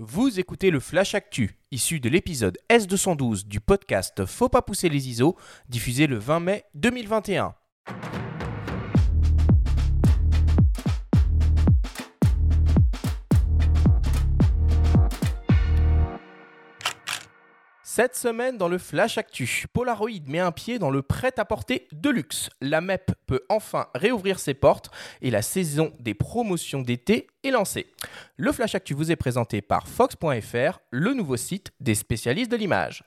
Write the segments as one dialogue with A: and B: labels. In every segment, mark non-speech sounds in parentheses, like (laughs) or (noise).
A: Vous écoutez le Flash Actu, issu de l'épisode S212 du podcast Faut pas pousser les ISO, diffusé le 20 mai 2021. Cette semaine dans le Flash Actu, Polaroid met un pied dans le prêt-à-porter de luxe. La MEP peut enfin réouvrir ses portes et la saison des promotions d'été est lancée. Le Flash Actu vous est présenté par Fox.fr, le nouveau site des spécialistes de l'image.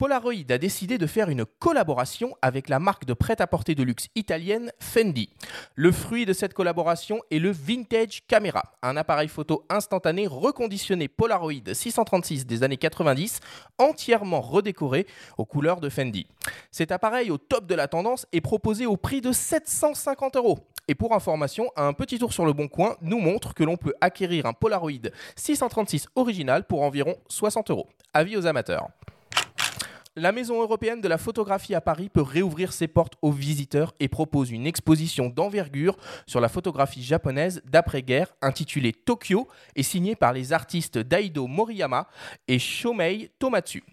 A: Polaroid a décidé de faire une collaboration avec la marque de prêt-à-porter de luxe italienne Fendi. Le fruit de cette collaboration est le Vintage Camera, un appareil photo instantané reconditionné Polaroid 636 des années 90, entièrement redécoré aux couleurs de Fendi. Cet appareil au top de la tendance est proposé au prix de 750 euros. Et pour information, un petit tour sur le bon coin nous montre que l'on peut acquérir un Polaroid 636 original pour environ 60 euros. Avis aux amateurs. La Maison européenne de la photographie à Paris peut réouvrir ses portes aux visiteurs et propose une exposition d'envergure sur la photographie japonaise d'après-guerre intitulée Tokyo et signée par les artistes Daido Moriyama et Shomei Tomatsu.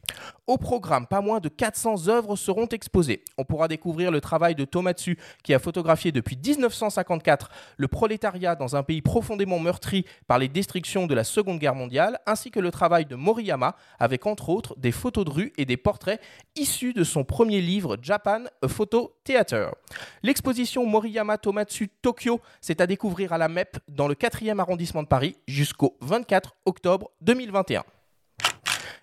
A: Au programme, pas moins de 400 œuvres seront exposées. On pourra découvrir le travail de Tomatsu qui a photographié depuis 1954 le prolétariat dans un pays profondément meurtri par les destructions de la Seconde Guerre mondiale, ainsi que le travail de Moriyama avec entre autres des photos de rue et des portraits issu de son premier livre Japan a Photo Theater. L'exposition Moriyama Tomatsu Tokyo, c'est à découvrir à la MEP dans le 4e arrondissement de Paris jusqu'au 24 octobre 2021.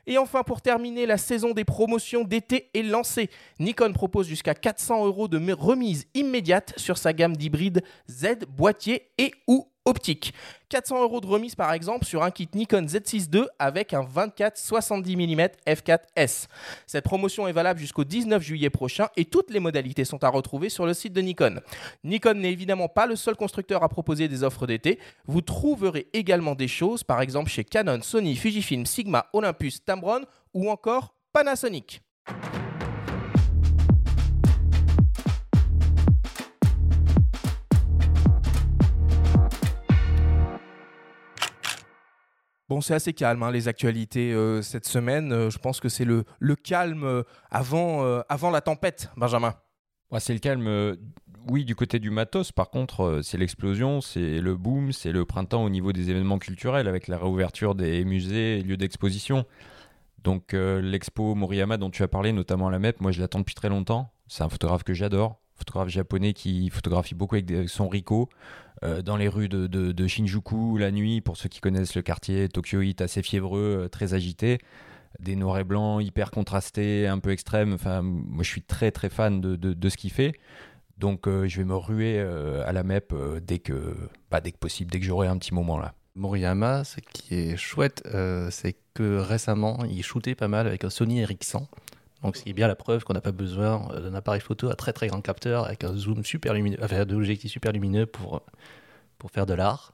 A: Et enfin, pour terminer, la saison des promotions d'été est lancée. Nikon propose jusqu'à 400 euros de remise immédiate sur sa gamme d'hybrides Z, boîtier et ou optique. 400 euros de remise par exemple sur un kit Nikon Z6 II avec un 24-70 mm f4S. Cette promotion est valable jusqu'au 19 juillet prochain et toutes les modalités sont à retrouver sur le site de Nikon. Nikon n'est évidemment pas le seul constructeur à proposer des offres d'été. Vous trouverez également des choses par exemple chez Canon, Sony, Fujifilm, Sigma, Olympus, Tamron ou encore Panasonic. C'est assez calme, hein, les actualités euh, cette semaine. Euh, je pense que c'est le, calme euh, avant, avant la tempête, Benjamin.
B: C'est le calme, oui, du côté du matos. Par contre, c'est l'explosion, c'est le boom, c'est le printemps au niveau des événements culturels avec la réouverture des musées et lieux d'exposition. Donc, l'expo Moriyama dont tu as parlé, notamment à la MEP, moi je l'attends depuis très longtemps. C'est un photographe que j'adore photographe japonais qui photographie beaucoup avec son Ricoh euh, dans les rues de, Shinjuku la nuit, pour ceux qui connaissent le quartier Tokyoite assez fiévreux, euh, très agité, des noirs et blancs hyper contrastés, un peu extrêmes. Enfin, moi je suis très très fan de, ce qu'il fait. Donc euh, je vais me ruer à la MEP dès que, bah, dès que possible, dès que j'aurai un petit moment là.
C: Moriyama, ce qui est chouette, c'est que récemment, il shootait pas mal avec un Sony Ericsson. Donc c'est bien la preuve qu'on n'a pas besoin euh, d'un appareil photo à très très grand capteur avec un zoom super lumineux, enfin de l'objectif super lumineux pour, pour faire de l'art.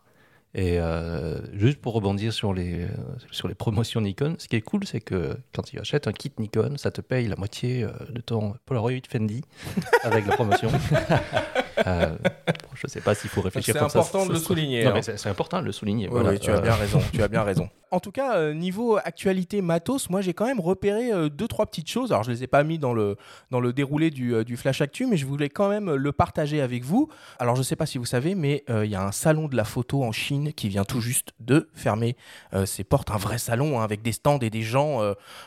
C: Et euh, juste pour rebondir sur les, euh, sur les promotions Nikon, ce qui est cool, c'est que quand tu achètes un kit Nikon, ça te paye la moitié de ton Polaroid Fendi (laughs) avec la promotion. euh, je ne sais pas s'il faut réfléchir
A: comme ça. C'est important de le souligner.
C: Non, hein. c'est important de le souligner.
A: Oui, oui tu as bien raison. Tu as bien raison. En tout cas, euh, niveau actualité matos, moi j'ai quand même repéré euh, deux trois petites choses. Alors je les ai pas mis dans le dans le déroulé du, euh, du flash actu, mais je voulais quand même le partager avec vous. Alors je sais pas si vous savez, mais il y a un salon de la photo en Chine qui vient tout juste de fermer ses portes, un vrai salon hein, avec des stands et des gens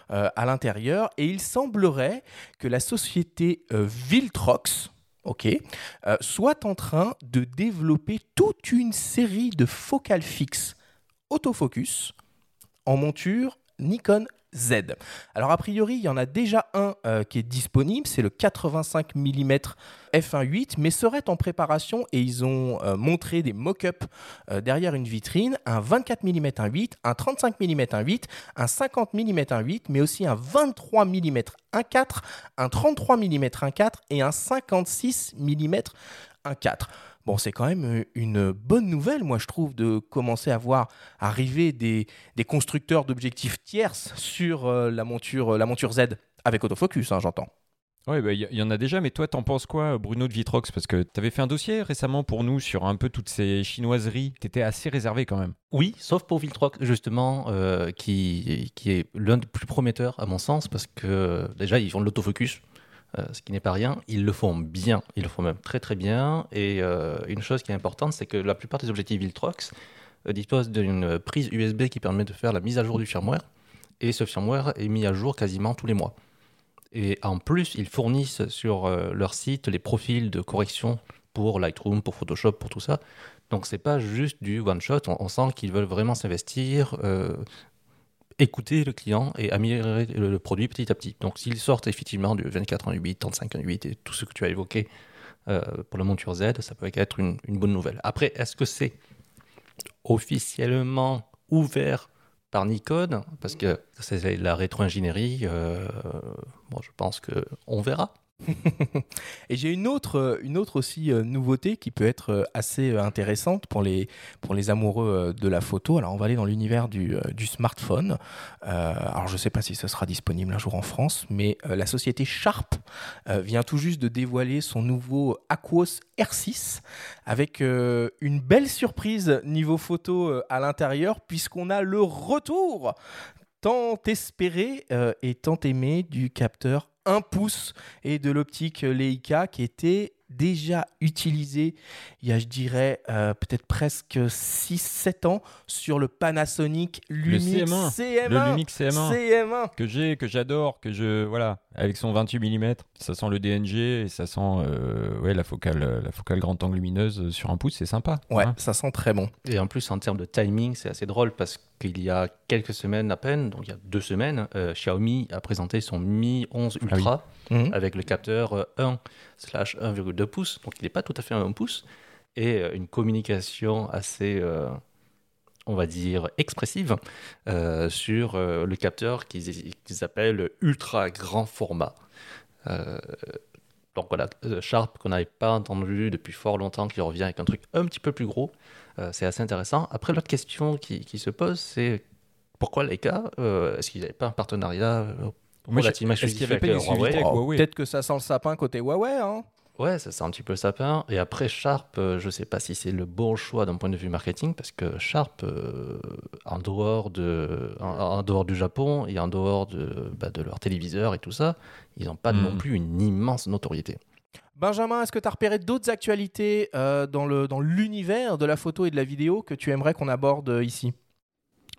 A: à l'intérieur. Et il semblerait que la société Viltrox, ok, soit en train de développer toute une série de focales fixes autofocus en monture Nikon Z. Alors a priori, il y en a déjà un euh, qui est disponible, c'est le 85 mm f1.8, mais serait en préparation et ils ont euh, montré des mock-ups euh, derrière une vitrine, un 24 mm 1.8, un 35 mm 1.8, un 50 mm 1.8, mais aussi un 23 mm 1.4, un 33 mm 1.4 et un 56 mm 1.4. Bon, c'est quand même une bonne nouvelle, moi, je trouve, de commencer à voir arriver des, constructeurs d'objectifs tierces sur euh, la, monture, la monture Z, avec autofocus, hein, j'entends.
B: Ouais, bah, il y, y en a déjà, mais toi, t'en penses quoi, Bruno de Vitrox? Parce que t'avais fait un dossier récemment pour nous sur un peu toutes ces chinoiseries. T'étais assez réservé quand même.
C: Oui, sauf pour Viltrox, justement, euh, qui, qui est l'un des plus prometteurs, à mon sens, parce que déjà, ils font de l'autofocus, euh, ce qui n'est pas rien. Ils le font bien, ils le font même très très bien. Et euh, une chose qui est importante, c'est que la plupart des objectifs Viltrox euh, disposent d'une prise USB qui permet de faire la mise à jour du firmware. Et ce firmware est mis à jour quasiment tous les mois. Et en plus, ils fournissent sur leur site les profils de correction pour Lightroom, pour Photoshop, pour tout ça. Donc c'est pas juste du one shot. On, sent qu'ils veulent vraiment s'investir, écouter le client et améliorer le, produit petit à petit. Donc s'ils sortent effectivement du 24 en 8, 35 en 8 et tout ce que tu as évoqué euh, pour le monture Z, ça peut être une, bonne nouvelle. Après, est-ce que c'est officiellement ouvert par Nikon? Parce que c'est la rétro-ingénierie. euh, je pense que on verra. (laughs)
A: Et j'ai une autre, euh, une autre aussi euh, nouveauté qui peut être euh, assez intéressante pour les, pour les amoureux de la photo. Alors on va aller dans l'univers du, smartphone. Alors je ne sais pas si ce sera disponible un jour en France, mais la société Sharp vient tout juste de dévoiler son nouveau Aquos R6 avec une belle surprise niveau photo à l'intérieur puisqu'on a le retour tant espéré et tant aimé du capteur 1 pouce et de l'optique Leica qui était déjà utilisé il y a, je dirais, euh, peut-être presque 6-7 ans sur le Panasonic Lumix
B: CM1,
A: CM1.
B: Le Lumix CM1
A: CM1.
B: que j'ai, que j'adore, que je voilà, avec son 28 mm, ça sent le DNG et ça sent euh, ouais la focale, la focale grand angle lumineuse sur un pouce, c'est sympa.
A: Ouais,
B: hein.
A: ça sent très bon.
C: Et en plus, en termes de timing, c'est assez drôle parce qu'il y a quelques semaines à peine, donc il y a deux semaines, euh, Xiaomi a présenté son Mi 11 Ultra
A: Mhm.
C: avec le capteur euh, 1 slash 1,2 pouces, donc il n'est pas tout à fait un 1 pouce, et euh, une communication assez, euh, on va dire, expressive euh, sur euh, le capteur qu'ils qu'ils appellent ultra grand format. Donc voilà, euh, Sharp qu'on n'avait pas entendu depuis fort longtemps, qui revient avec un truc un petit peu plus gros. Euh, c'est assez intéressant. Après, l'autre question qui, qui se pose, c'est pourquoi Leica euh, Est-ce qu'ils n'avaient pas un partenariat euh, relativement
B: est-ce qu'il y
C: exclusif
B: avait pas
C: avec Huawei
B: avec Huawei?
A: Peut-être que ça sent le sapin côté Huawei. Hein.
C: Ouais, ça c'est un petit peu sapin. Et après, Sharp, euh, je sais pas si c'est le bon choix d'un point de vue marketing, parce que Sharp, euh, en, dehors de, en, en dehors du Japon et en dehors de, bah, de leur téléviseur et tout ça, ils n'ont pas
B: Mm.
C: non plus une immense notoriété.
A: Benjamin, est-ce que tu as repéré d'autres actualités euh, dans le dans l'univers de la photo et de la vidéo que tu aimerais qu'on aborde ici?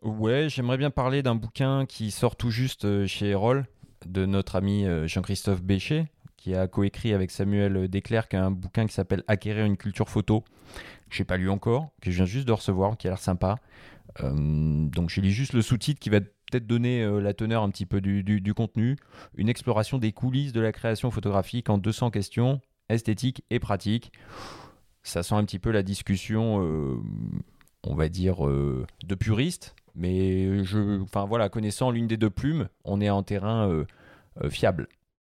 B: Ouais, j'aimerais bien parler d'un bouquin qui sort tout juste chez Erol, de notre ami Jean-Christophe Béchet, qui a coécrit avec Samuel Desclercq un bouquin qui s'appelle Acquérir une culture photo, que j'ai pas lu encore, que je viens juste de recevoir, qui a l'air sympa. Euh, donc je lis juste le sous-titre qui va peut-être donner euh, la teneur un petit peu du, contenu. Une exploration des coulisses de la création photographique en 200 questions, esthétiques et pratiques. Ça sent un petit peu la discussion, euh, on va dire, de puriste, mais je, enfin voilà, connaissant l'une des deux plumes, on est en terrain fiable.